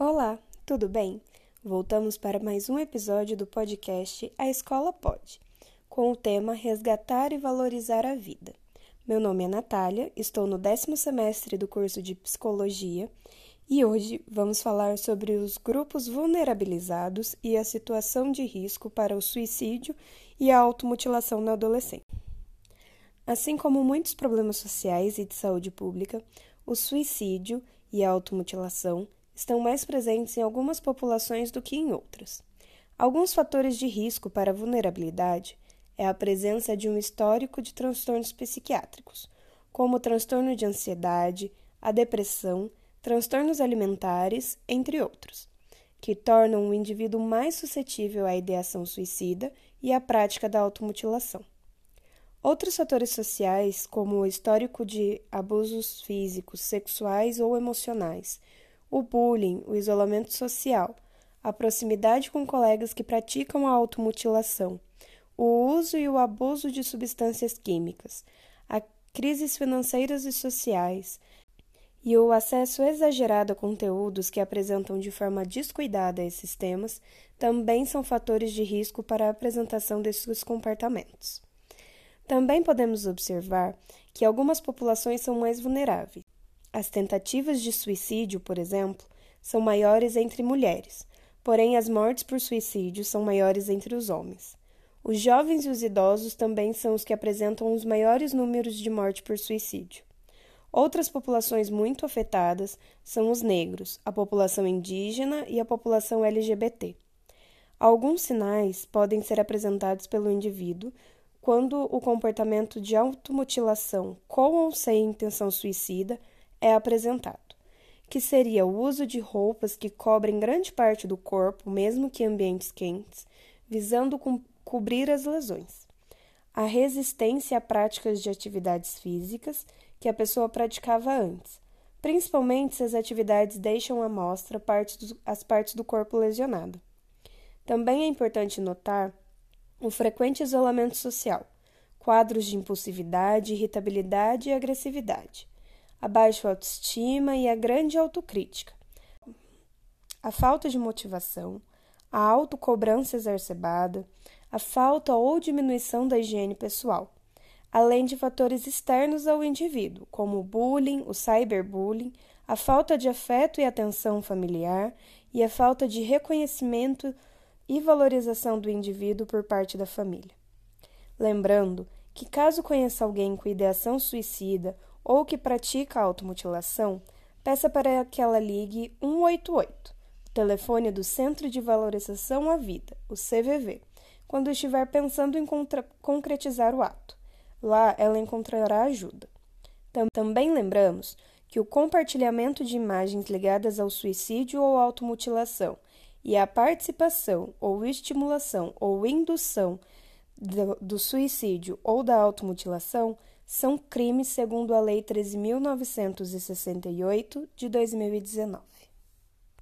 Olá, tudo bem? Voltamos para mais um episódio do podcast A Escola Pode, com o tema Resgatar e Valorizar a Vida. Meu nome é Natália, estou no décimo semestre do curso de Psicologia e hoje vamos falar sobre os grupos vulnerabilizados e a situação de risco para o suicídio e a automutilação na adolescência. Assim como muitos problemas sociais e de saúde pública, o suicídio e a automutilação estão mais presentes em algumas populações do que em outras. Alguns fatores de risco para vulnerabilidade é a presença de um histórico de transtornos psiquiátricos, como o transtorno de ansiedade, a depressão, transtornos alimentares, entre outros, que tornam o indivíduo mais suscetível à ideação suicida e à prática da automutilação. Outros fatores sociais, como o histórico de abusos físicos, sexuais ou emocionais, o bullying, o isolamento social, a proximidade com colegas que praticam a automutilação, o uso e o abuso de substâncias químicas, a crises financeiras e sociais e o acesso exagerado a conteúdos que apresentam de forma descuidada esses temas também são fatores de risco para a apresentação desses comportamentos. Também podemos observar que algumas populações são mais vulneráveis. As tentativas de suicídio, por exemplo, são maiores entre mulheres, porém as mortes por suicídio são maiores entre os homens. Os jovens e os idosos também são os que apresentam os maiores números de morte por suicídio. Outras populações muito afetadas são os negros, a população indígena e a população LGBT. Alguns sinais podem ser apresentados pelo indivíduo quando o comportamento de automutilação com ou sem intenção suicida é apresentado, que seria o uso de roupas que cobrem grande parte do corpo, mesmo que em ambientes quentes, visando co cobrir as lesões. A resistência a práticas de atividades físicas que a pessoa praticava antes, principalmente se as atividades deixam à mostra partes do, as partes do corpo lesionado. Também é importante notar o frequente isolamento social, quadros de impulsividade, irritabilidade e agressividade, a baixa autoestima e a grande autocrítica, a falta de motivação, a autocobrança exacerbada, a falta ou diminuição da higiene pessoal, além de fatores externos ao indivíduo, como o bullying, o cyberbullying, a falta de afeto e atenção familiar e a falta de reconhecimento e valorização do indivíduo por parte da família. Lembrando que, caso conheça alguém com ideação suicida ou que pratica automutilação, peça para que ela ligue 188, o telefone do Centro de Valorização à Vida, o CVV, quando estiver pensando em concretizar o ato. Lá ela encontrará ajuda. Também lembramos que o compartilhamento de imagens ligadas ao suicídio ou automutilação e a participação ou estimulação ou indução do, do suicídio ou da automutilação são crimes segundo a Lei 13.968 de 2019.